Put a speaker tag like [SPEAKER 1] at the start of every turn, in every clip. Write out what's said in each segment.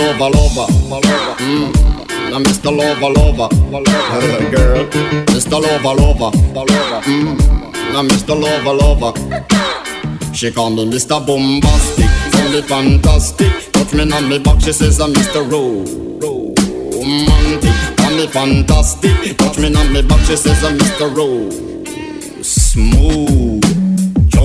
[SPEAKER 1] Lover, lover. Mm. Now Mr. Lover, lover. Girl. Mr. Lover, lover. Mm. Now Mr. Lover, lover. She call me Mr. Bombastic, me fantastic. Touch me on me back, she says I'm Mr. Romantic, call me fantastic. Touch me on me back, she says I'm Mr. Ro- Smooth.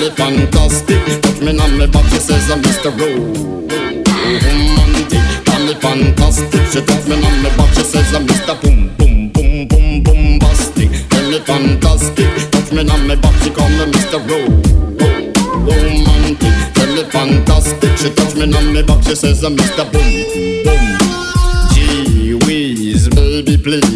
[SPEAKER 1] me fantastic. Touch me on my back, she says I'm Mr. Romantic, call me fantastic. She touch me on my back, she says I'm Mr. Boom Boom Boom Boom Bombastic. Me fantastic, touch me on my back, she call me Mr. Ro- Romantic, me fantastic. She touch me on my back, she says I'm Mr. Boom Boom. Gee whiz, baby, please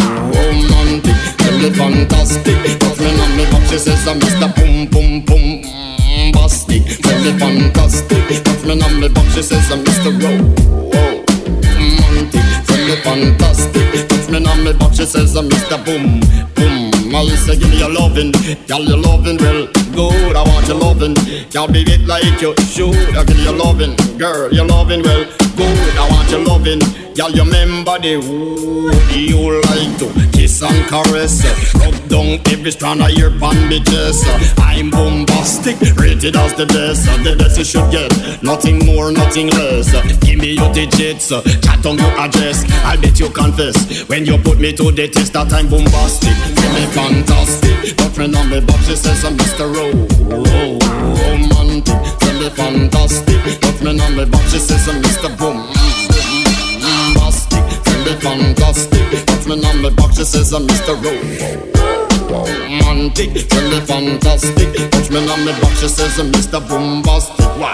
[SPEAKER 1] Me fantastic. Touch me on me back, she says, I'm Mr. Boom Boom Boom. Mm, Bastic, tell me fantastic. Touch me on me back, she says, I'm Mr. Romantic. Tell me fantastic. Touch me on me back, she says, I'm Mr. Boom Boom. I say, give me your loving, girl, your loving well good. I want your loving, girl, be it like you should. I give you loving, girl, your loving well good. I want your loving, girl, you remember the who you like to kiss and caress. Rub down every strand of your pan bitches. I'm bombastic, rated as the best. The best you should get, nothing more, nothing less. Give me your digits, chat on your address. I bet you confess when you put me to the test that I'm bombastic. Give me fantastic, but friend on me, but she says I'm Mr. Romantic. Tell me fantastic, but me on me, but she says I'm Mr. Mr. Romantic, me fantastic, touch me on me, but she says I'm Mr. Bombastic. Why?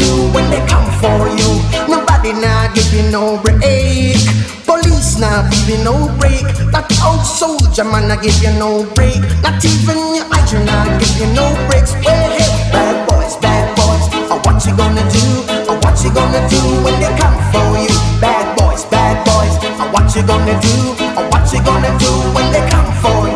[SPEAKER 2] Do when they come for you? Nobody give you no break. Police give you no break. That old soldier man I give you no break. Not even your hydrant now give you no breaks. Well, hey, bad boys, bad boys, uh, what you gonna do? Uh, what you gonna do when they come for you? Bad boys, bad boys, uh, what you gonna do? What you gonna do when they come for you?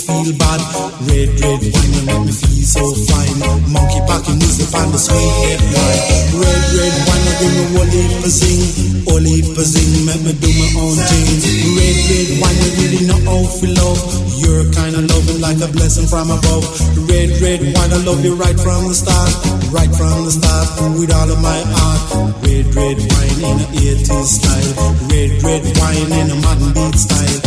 [SPEAKER 3] feel bad. Red, red wine, you make me feel so fine. Monkey packing music on the sweet left line. Red, red wine, you give me all heap of zing, all heap of zing, make me do my own thing. Red, red wine, you really know how to love. You're kind of loving like a blessing from above. Red, red wine, I love you right from the start, right from the start, with all of my heart. Red, red wine in a 80s style. Red, red wine in a modern beat style.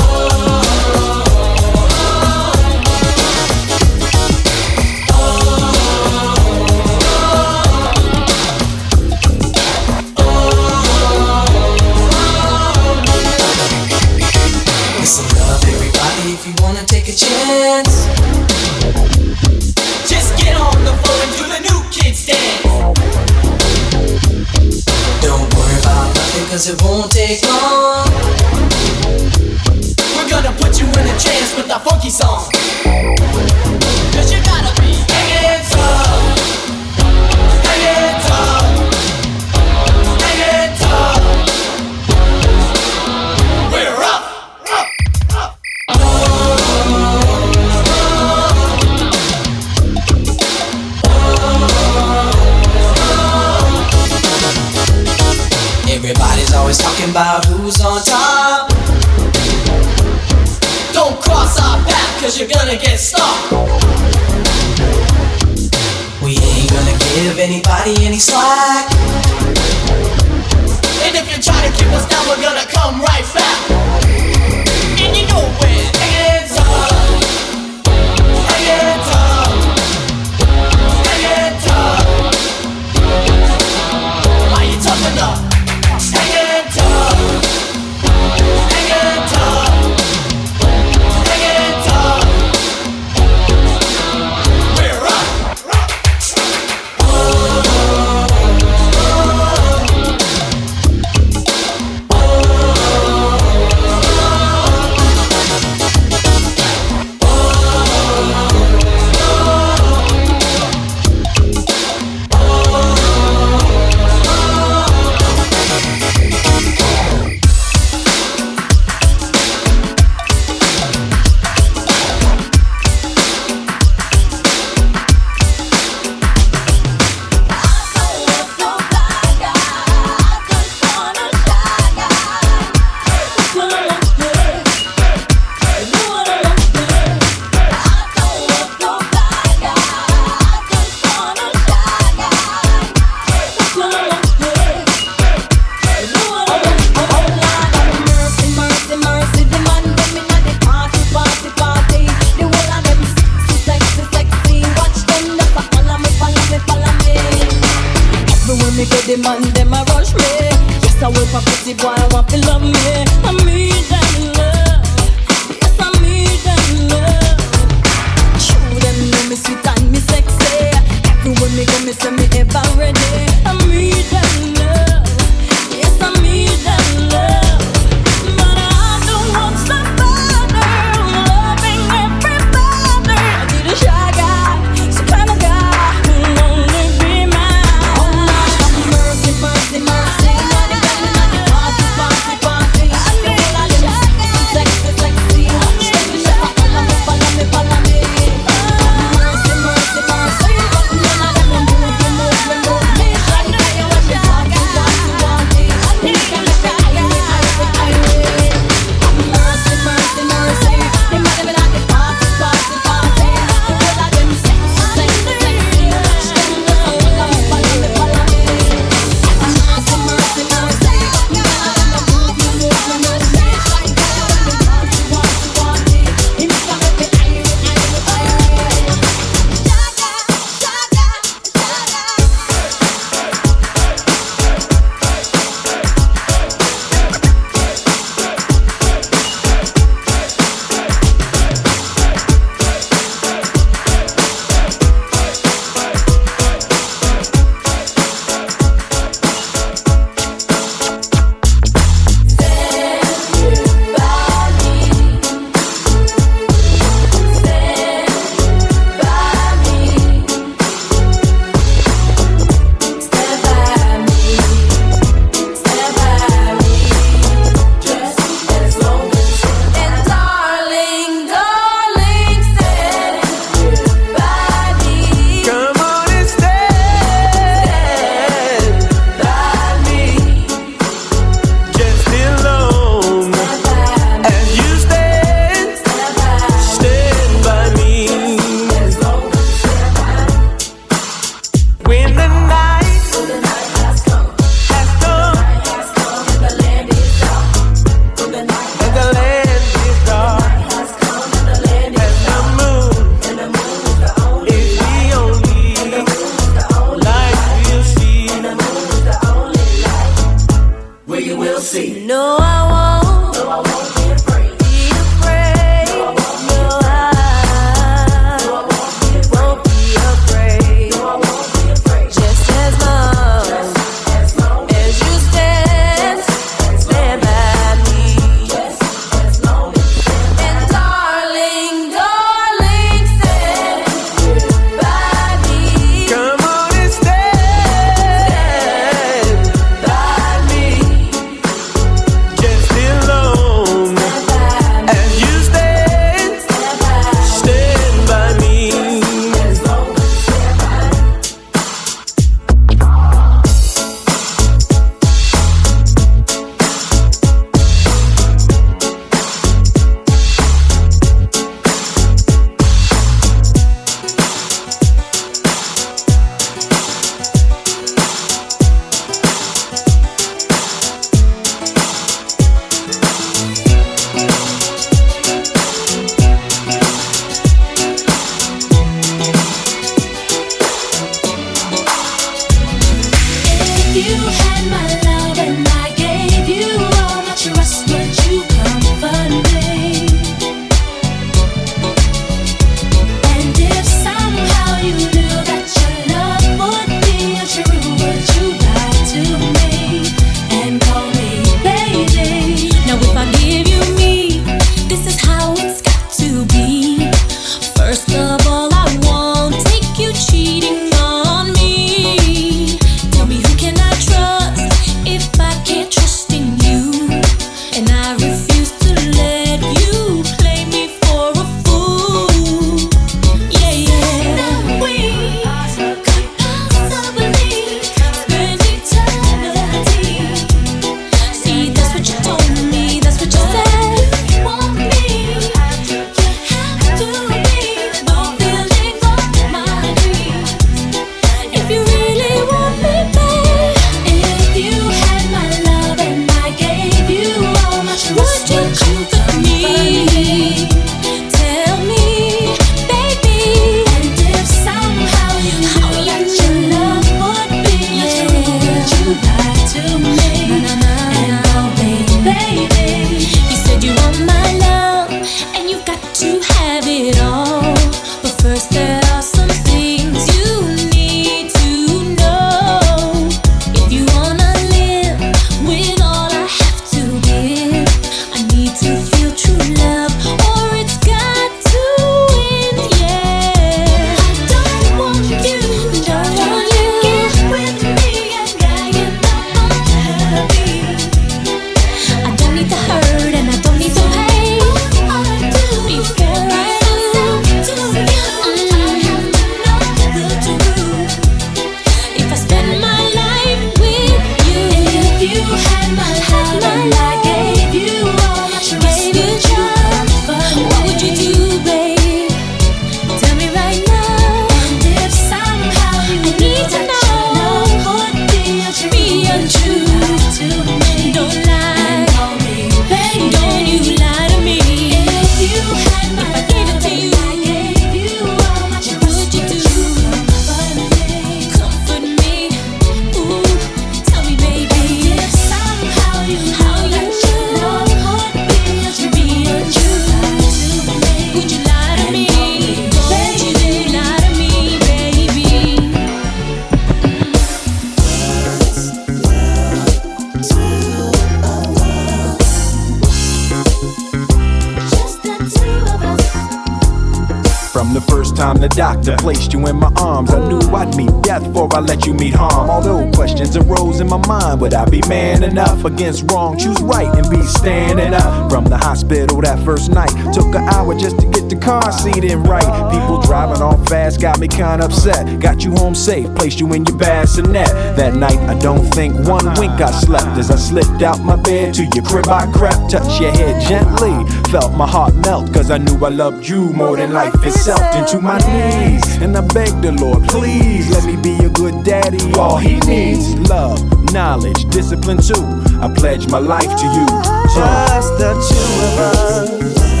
[SPEAKER 3] Time the
[SPEAKER 4] doctor placed you in my arms, I knew I'd meet death before I let you meet harm. Although questions arose in my mind, would I be man enough against wrong? Choose right and be standing up. From the hospital that first night, took an hour just to get the car seat in right. People driving off fast got me kinda upset. Got you home safe, placed you in your bassinet. That night, I don't think one wink I slept as I slipped out my bed to your crib. I crept, touched your head gently, felt my heart melt, cause I knew I loved you more than life itself. Into my knees, and I begged the Lord, please let me be a good daddy. All he needs, love, knowledge, discipline too. I pledge my life to you.
[SPEAKER 5] Just the two of us.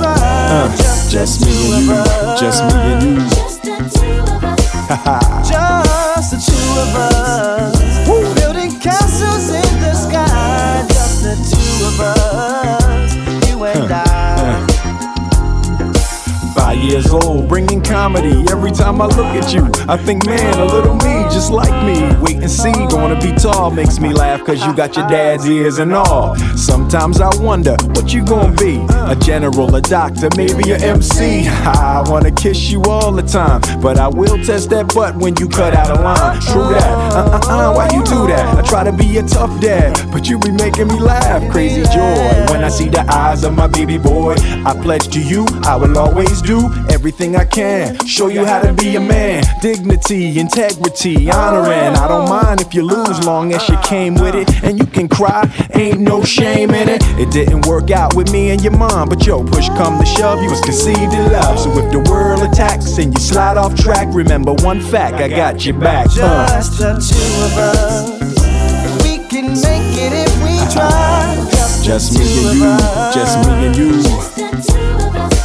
[SPEAKER 4] Uh,
[SPEAKER 5] just,
[SPEAKER 4] just
[SPEAKER 5] the
[SPEAKER 4] me and you, just me and you.
[SPEAKER 6] Just the two of us.
[SPEAKER 5] Just the two of us. Building castles in the sky. Just the two of us. You and I.
[SPEAKER 4] Five years old, bringing comedy every time I look at you. I think, man, a little me, just like me. Wait and see, gonna be tall makes me laugh, cause you got your dad's ears and all. Sometimes I wonder what you gonna be a general, a doctor, maybe a MC. I wanna kiss you all the time, but I will test that butt when you cut out a line. True that, uh uh uh, why you do that? I try to be a tough dad, but you be making me laugh. Crazy joy when I see the eyes of my baby boy. I pledge to you, I will always do everything I can. Show you how to be a man. Dignity, integrity, honoring. I don't mind if you lose, long as you came with it. And you can cry, ain't no shame in it. It didn't work out with me and your mom, but yo, push come to shove, you was conceived in love. So if the world attacks and you slide off track, remember one fact, I got your back. Uh.
[SPEAKER 5] Just the two of us. We can make it if we try. Just,
[SPEAKER 4] Just
[SPEAKER 5] the
[SPEAKER 4] me
[SPEAKER 5] two
[SPEAKER 4] and
[SPEAKER 5] of
[SPEAKER 4] you,
[SPEAKER 5] us.
[SPEAKER 4] just me and you.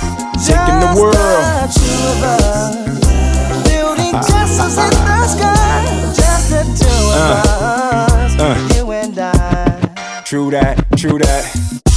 [SPEAKER 4] Taking the world.
[SPEAKER 5] Just the two of us. Building castles in the sky. Just the two of us.
[SPEAKER 4] uh.
[SPEAKER 5] You and I.
[SPEAKER 4] True that, true that.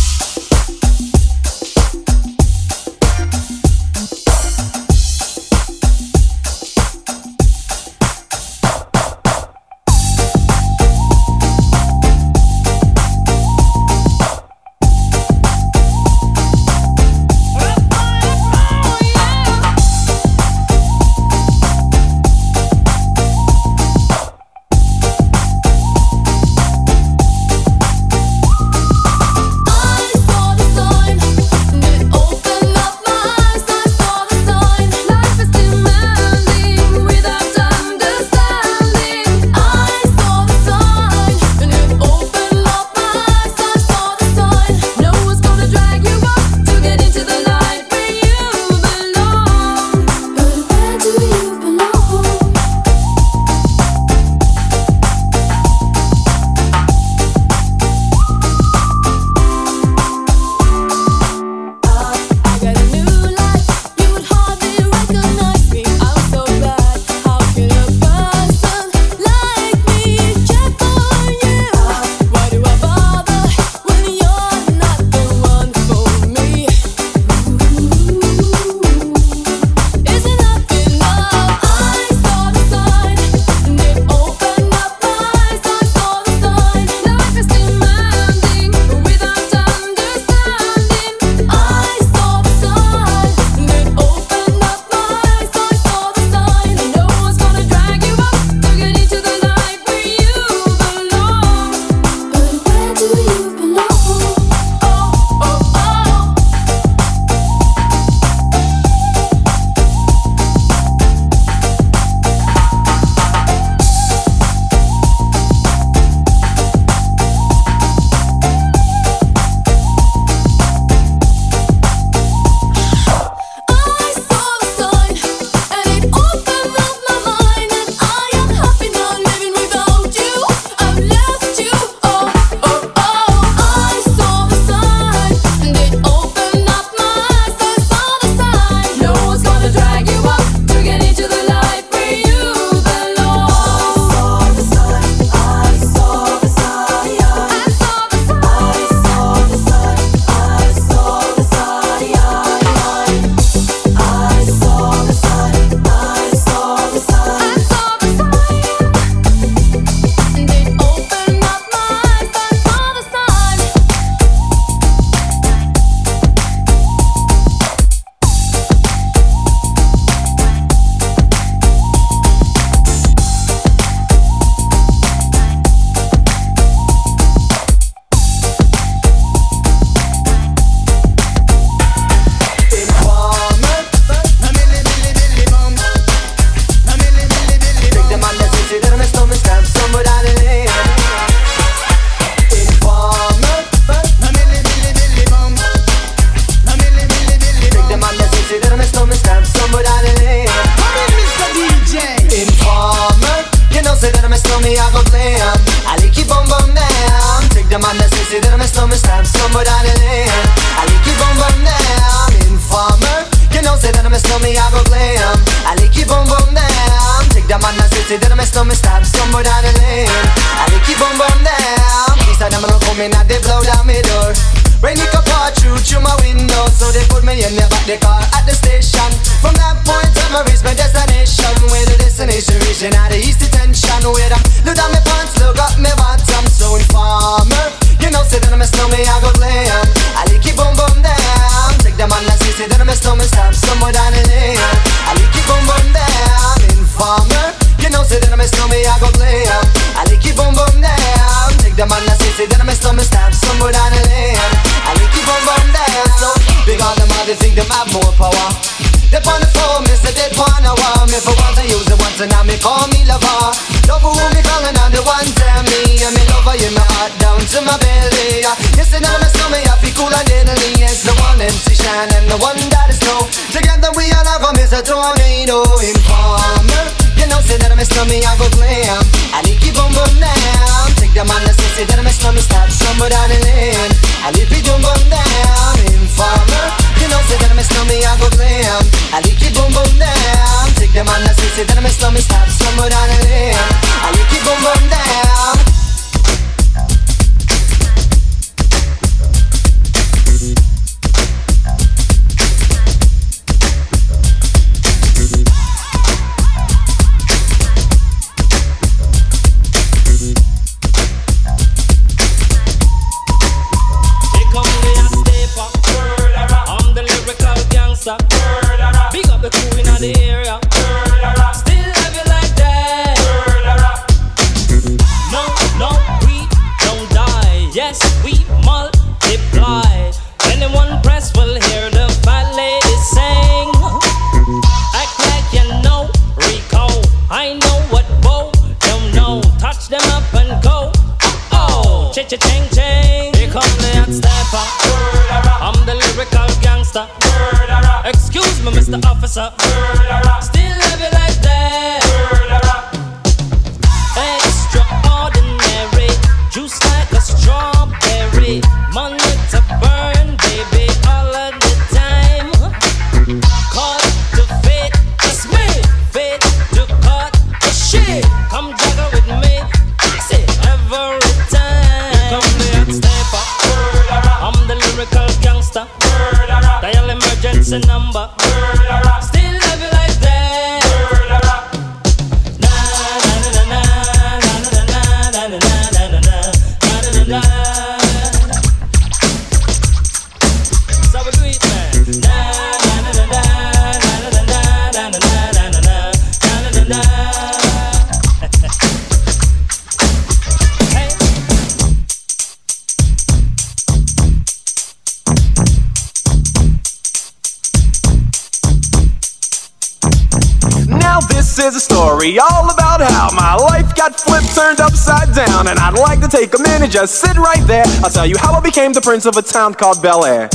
[SPEAKER 4] just sit right there. I'll tell you how I became the prince of a town called Bel Air.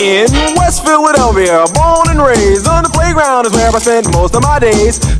[SPEAKER 4] In West Philadelphia, born and raised on the playground is where I spent most of my days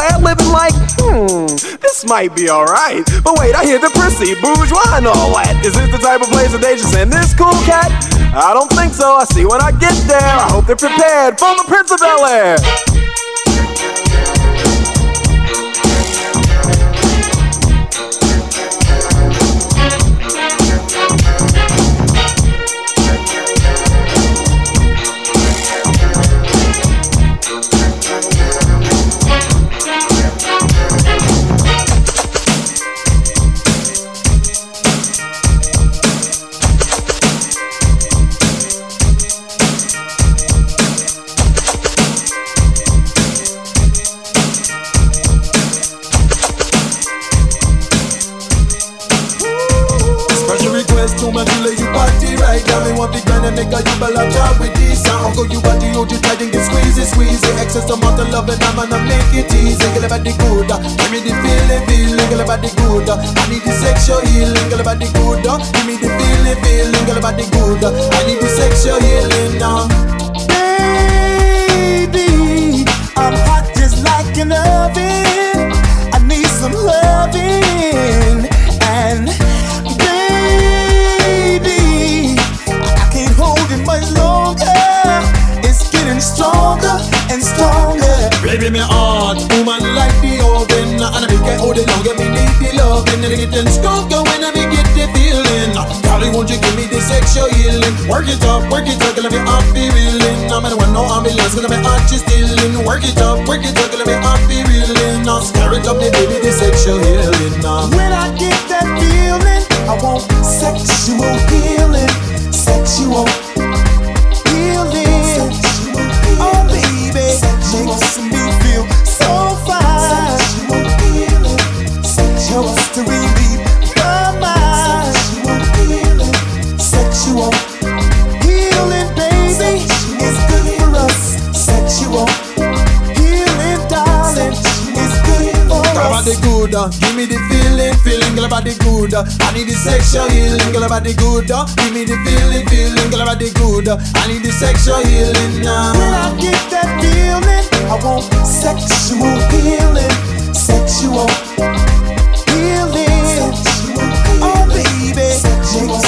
[SPEAKER 4] ad like, hmm, this might be alright. But wait, I hear the prissy, bourgeois, and all that. Is this the type of place that they just send this cool cat? I don't think so. I see when I get there. I hope they're prepared. From the Prince of Bel Air.
[SPEAKER 5] A job with this sound Uncle you got the OG squeezy squeezy. Excess amount of love and I'm gonna make it easy. Girl about the good uh. Give me the feeling feeling. Girl about the good uh. I need the sexual healing. Girl about the good uh. Give me the feeling feeling. Girl about the good I need the sexual healing now
[SPEAKER 7] Baby I'm hot just like an oven.
[SPEAKER 5] Oven And I be get me need the loving And it getting stronger when I be get the feeling Darling, uh, won't you give me the sexual healing? Work it up, work it up, gonna be off the reeling. I'm in one no ambulance, gonna be hot just stealing. Work it up, work it up, gonna be off the reeling. Now stir it up, the baby, the sexual healing now
[SPEAKER 7] When I get that feeling, I want sexual healing. Sexual
[SPEAKER 5] I need the sexual healing, girl about the good. Give me the feeling, feeling, girl about the good. I need the sexual healing now.
[SPEAKER 7] When I get that feeling, I want sexual healing. Sexual healing. Oh, baby, makes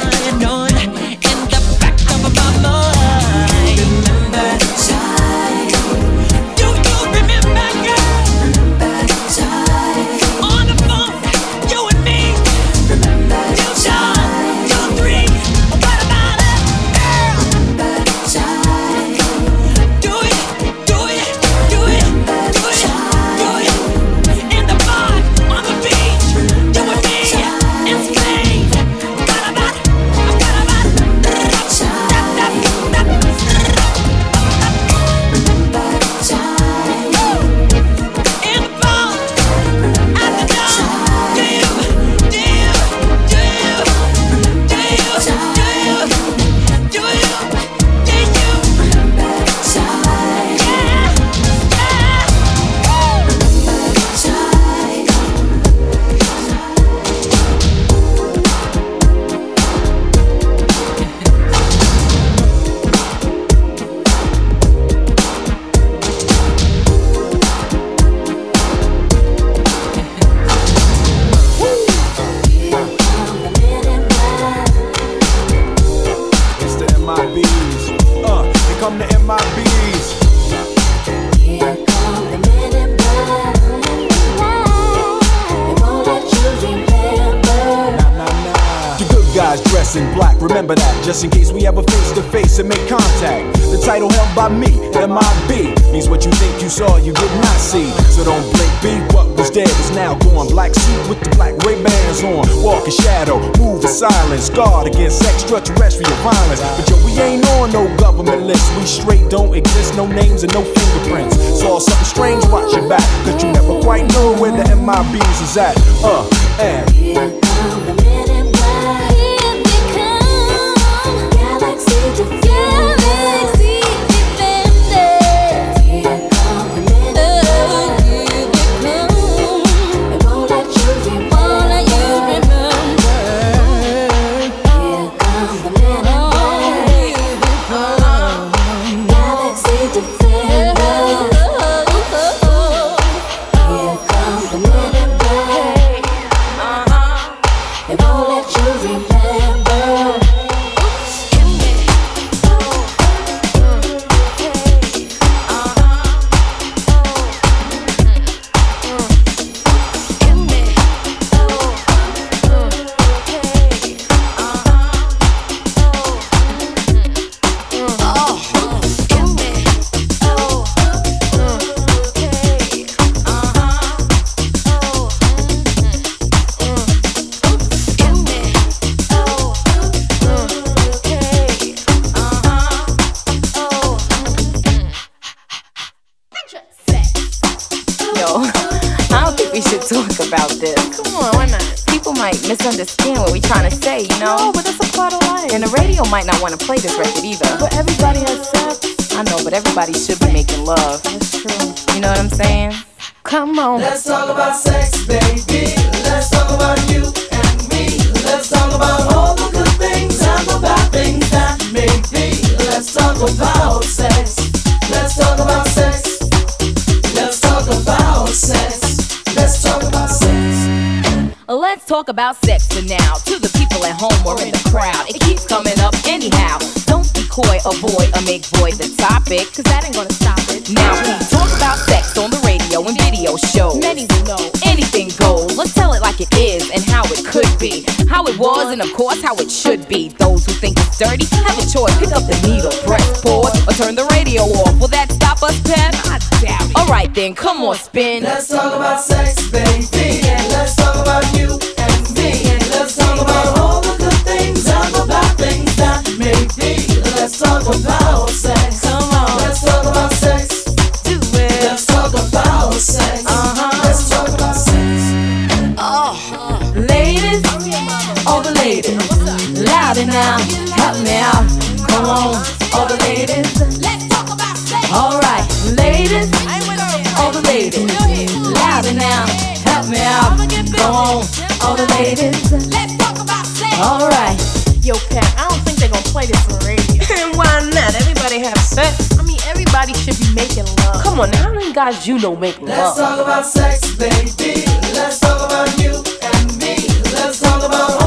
[SPEAKER 8] all the
[SPEAKER 9] ladies. Let's talk about sex. All right.
[SPEAKER 10] Yo, Pat, I don't think they're gonna play this on radio. And why not? Everybody have sex. I mean, everybody should be making love. Come on, how many guys you know make love?
[SPEAKER 11] Let's talk about sex, baby. Let's talk about you and me. Let's talk about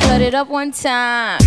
[SPEAKER 9] cut it up one time.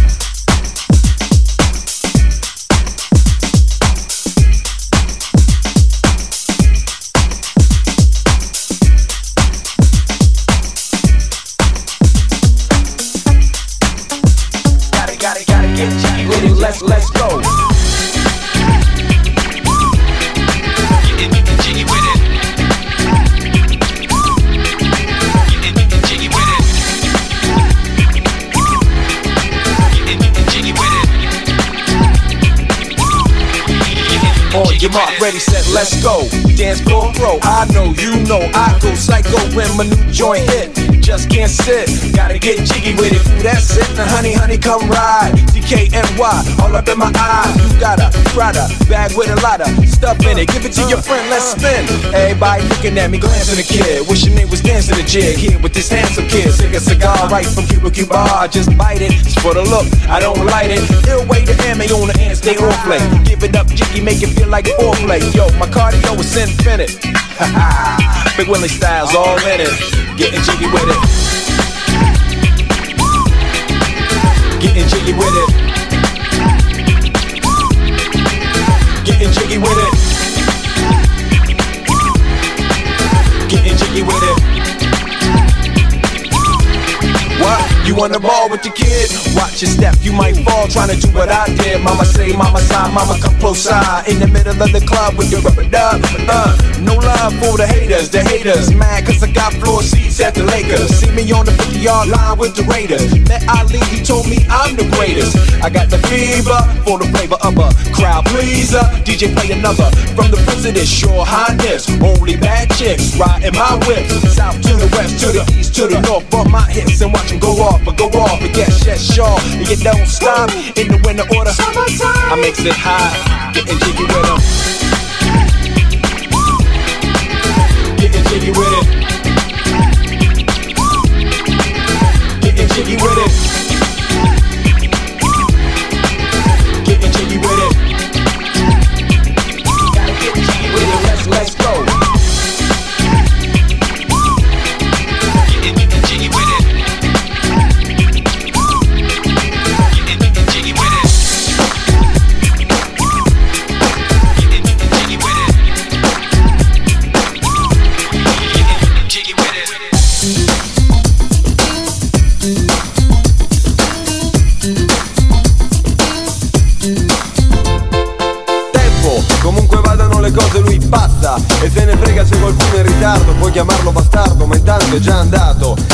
[SPEAKER 4] Your mark, ready, set, let's go. Dance go bro, I know, you know, I go psycho when my new joint hit. Just can't sit, gotta get jiggy with it. That's it, now honey, honey, come ride. DKNY, all up in my eye. You got a Prada bag with a lot of stuff in it. Give it to your friend, let's spin. Everybody looking at me, glancing a kid. Wishing they was dancing a jig here with this handsome kid. Take a cigar right from Cuba Cuba. I just bite it, it's for the look, I don't light it. Ill way to ammo on the hand, stay on play. Give it up, jiggy, make it feel like foreplay. Yo, my cardio is infinite. Big Willie Styles all in it. Getting jiggy with it. Getting jiggy with it. Getting jiggy with it. You on the ball with your kid? Watch your step, you might fall trying to do what I did. Mama say, mama side, mama come close side. In the middle of the club with your rubber dub. Uh, no love for the haters, the haters. Mad cause I got floor seats at the Lakers. See me on the 50 yard line with the Raiders. Met Ali, he told me I'm the greatest. I got the fever for the flavor of a crowd pleaser. DJ play another from the president, sure highness. Only bad chicks riding my whip. South to the west, to the east, to the north. Bump my hips and watch them go off, but go off. But yes, yes, sure. And you don't stop in the winter order. I makes it high, getting jiggy with them. Getting jiggy with it. Getting jiggy with it.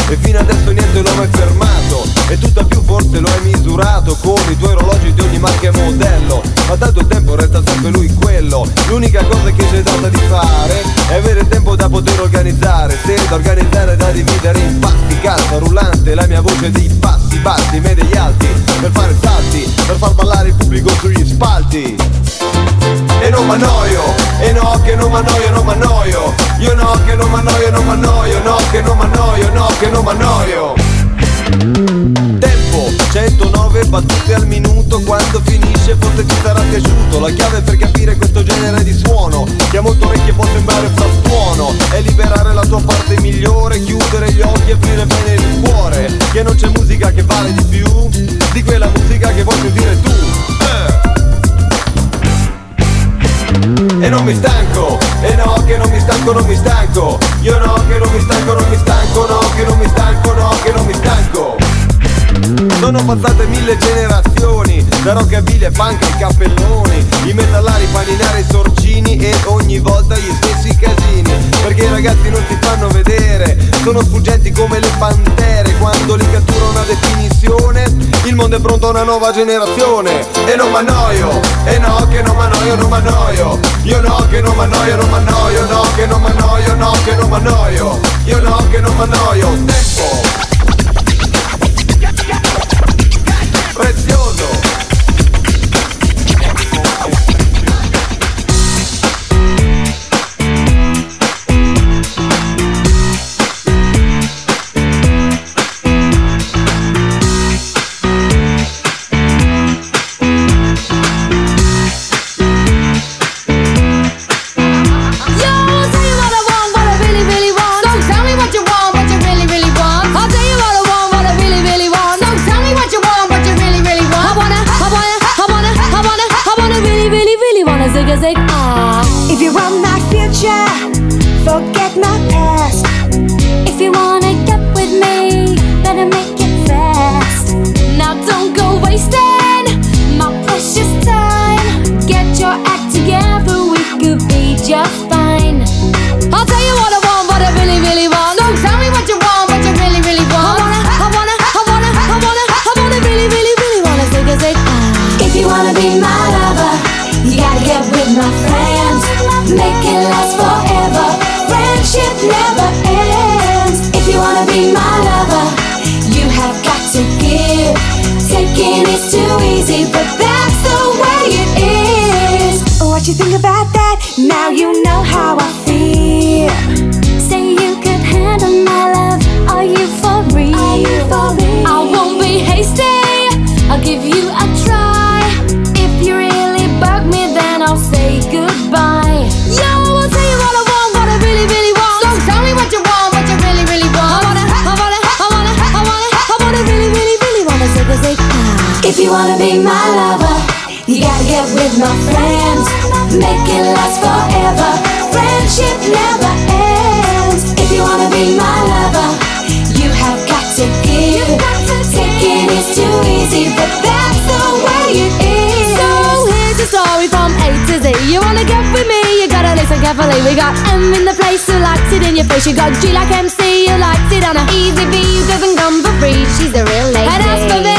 [SPEAKER 12] E fino adesso niente lo hai fermato. E tutta più forse lo hai misurato Con i tuoi orologi di ogni marca e modello. Ma tanto tempo resta sempre lui quello. L'unica cosa che c'è data di fare È avere tempo da poter organizzare. Se da organizzare da dividere in pasti. Calza rullante la mia voce dei passi bassi Medei alti. Per fare salti Per far ballare il pubblico sugli spalti e non m'annoio, e no che non m'annoio, non m'annoio. Io no che non m'annoio, non m'annoio, no che non m'annoio, no che non m'annoio. Tempo, 109 battute al minuto Quando finisce forse ti sarà piaciuto La chiave per capire questo genere di suono Che a molte orecchie può sembrare frastuono È liberare la tua parte migliore Chiudere gli occhi e aprire bene il cuore. Che non c'è musica che vale di più Di quella musica che vuoi sentire tu. Eh. E non mi stanco, e no che non mi stanco, non mi stanco. Io no che non mi stanco, non mi stanco, no che non mi stanco, no che non mi stanco sono passate mille generazioni Da rockabilly e punk ai cappelloni. I metallari, paninari, sorcini E ogni volta gli stessi casini. Perché i ragazzi non si fanno vedere Sono sfuggenti come le pantere. Quando li cattura una definizione Il mondo è pronto a una nuova generazione. E non m'annoio E no che non m'annoio, non m'annoio. Io no che non m'annoio, non m'annoio No che non m'annoio, no che non m'annoio. Io no che non m'annoio
[SPEAKER 13] face. You got G like MC you likes it on a easy V who doesn't come for free. She's a real lady. And as for me,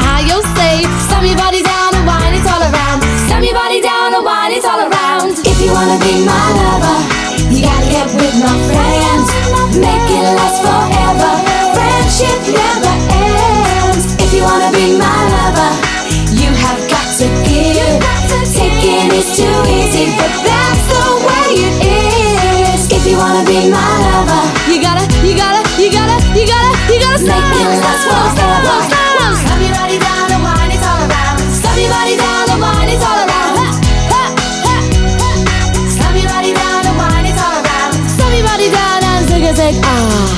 [SPEAKER 13] how you'll see, slam your body down and wine it all around. Slam your body down and wine it all around.
[SPEAKER 6] If you wanna be my lover, you gotta get with my friends. Make it last forever. Friendship never ends. If you wanna be my lover, you have got to give. Taking is too easy, but that's the way it is. You wanna be my lover,
[SPEAKER 13] You gotta, you gotta, you gotta, you gotta, you gotta
[SPEAKER 6] make
[SPEAKER 13] slam,
[SPEAKER 6] it last forever.
[SPEAKER 13] Slam
[SPEAKER 6] your body down and wine it all around.
[SPEAKER 13] Slam your body down and wine it all around.
[SPEAKER 6] Slam your body down and wine it all around.
[SPEAKER 13] Slam your body down and take a take. Ah.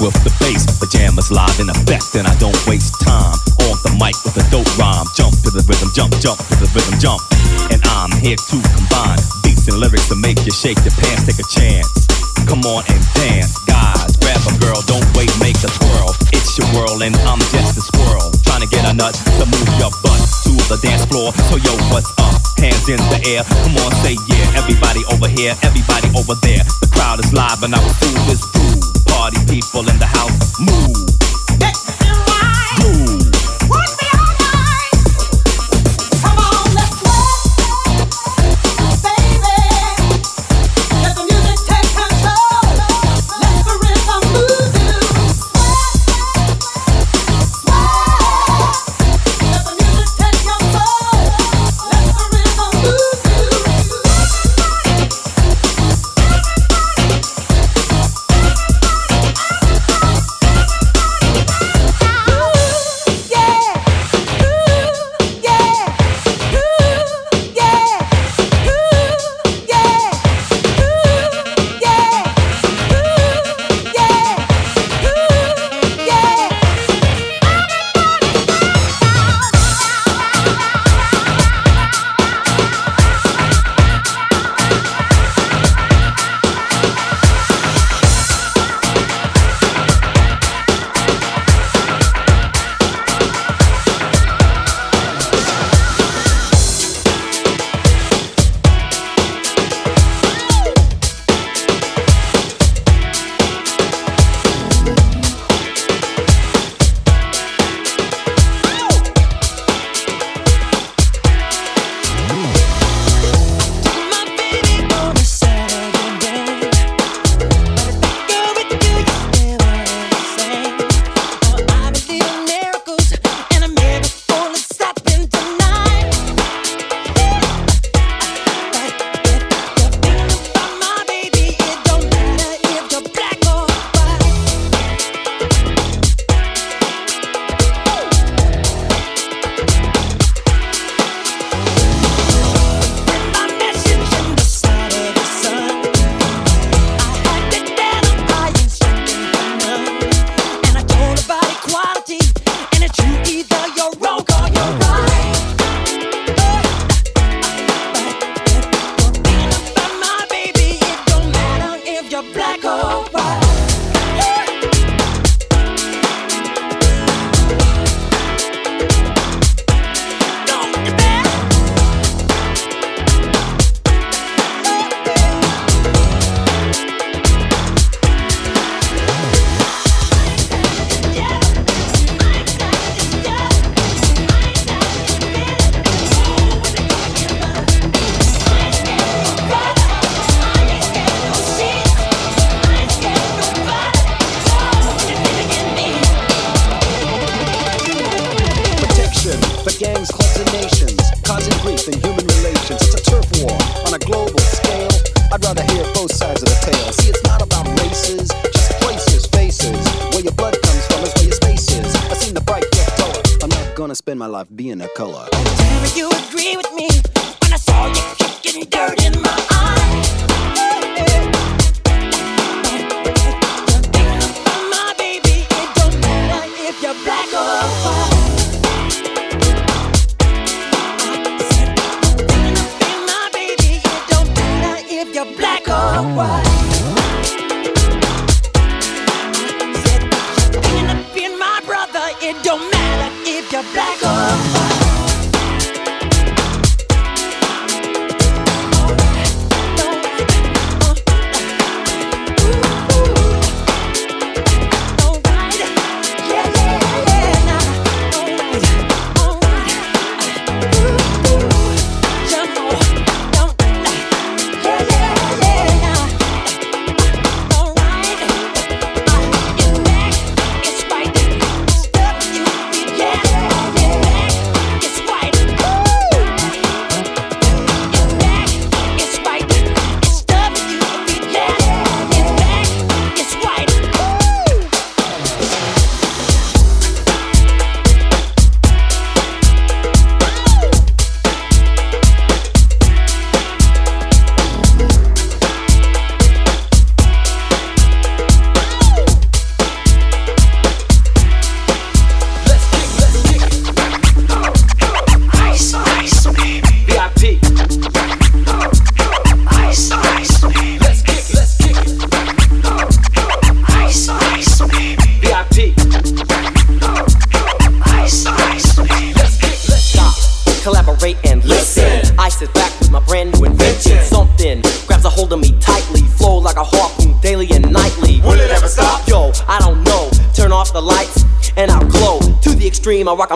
[SPEAKER 14] With the bass, pajamas live in effect, and I don't waste time on the mic with a dope rhyme. Jump to the rhythm, jump, jump to the rhythm, jump. And I'm here to combine beats and lyrics to make you shake your pants, take a chance. Come on and dance, guys. Grab a girl, don't wait, make a twirl. It's your world, and I'm just a squirrel. Trying to get a nut to move your butt to the dance floor. So, yo, what's up? Hands in the air. Come on, say yeah. Everybody over here, everybody over there. The crowd is live, and I will fool this groove. Party people in the house, move.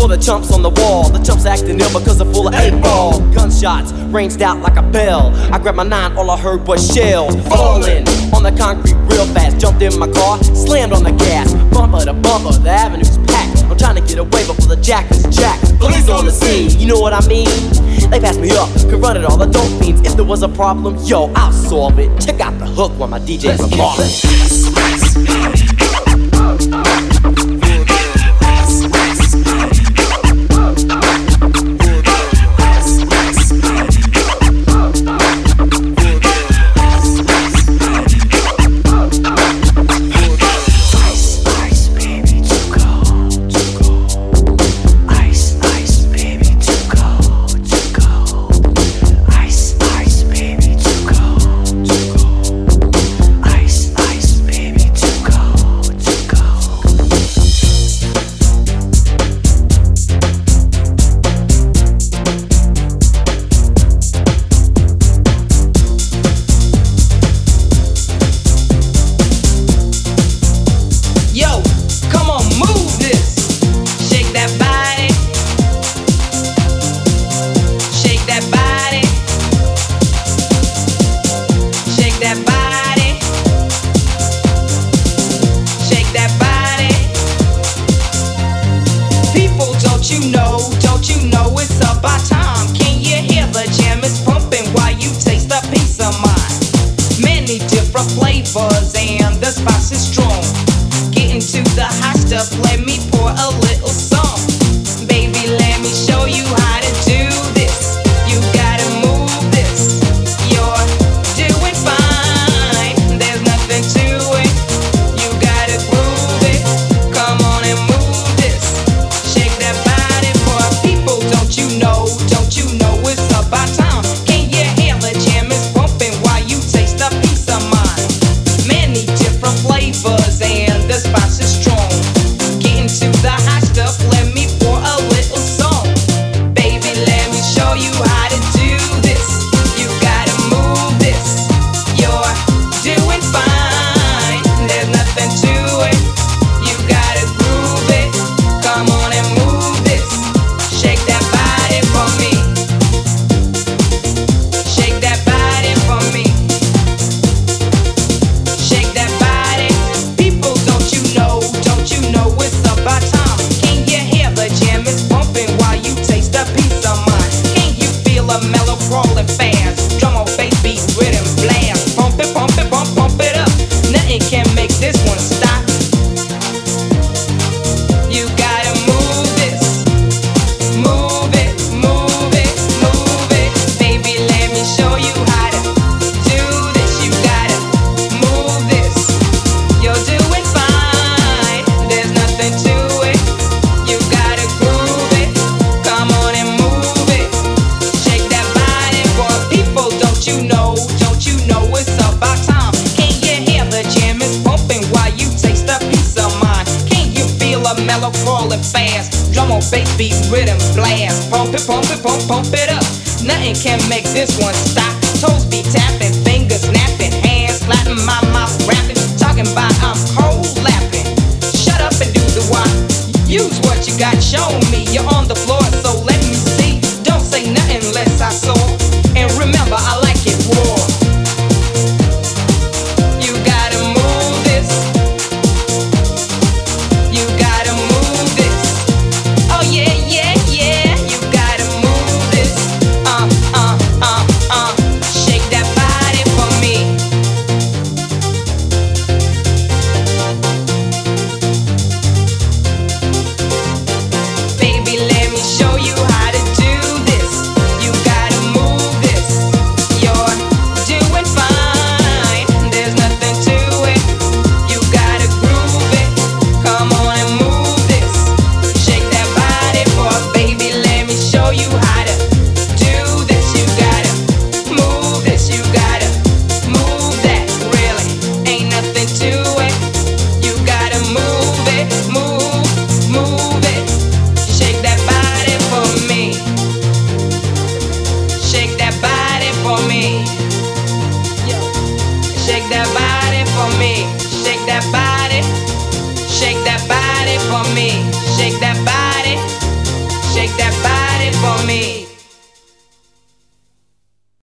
[SPEAKER 15] for the chumps on the wall. The chumps acting ill because they're full of eight ball. Gunshots ranged out like a bell. I grabbed my nine, all I heard was shells falling on the concrete real fast. Jumped in my car, slammed on the gas. Bumper to bumper, the avenue's packed. I'm trying to get away before the jack is jacked. Police on the scene, you know what I mean? They passed me up, could run it all the dope fiends. If there was a problem, yo, I'll solve it. Check out the hook while my DJ's revolving.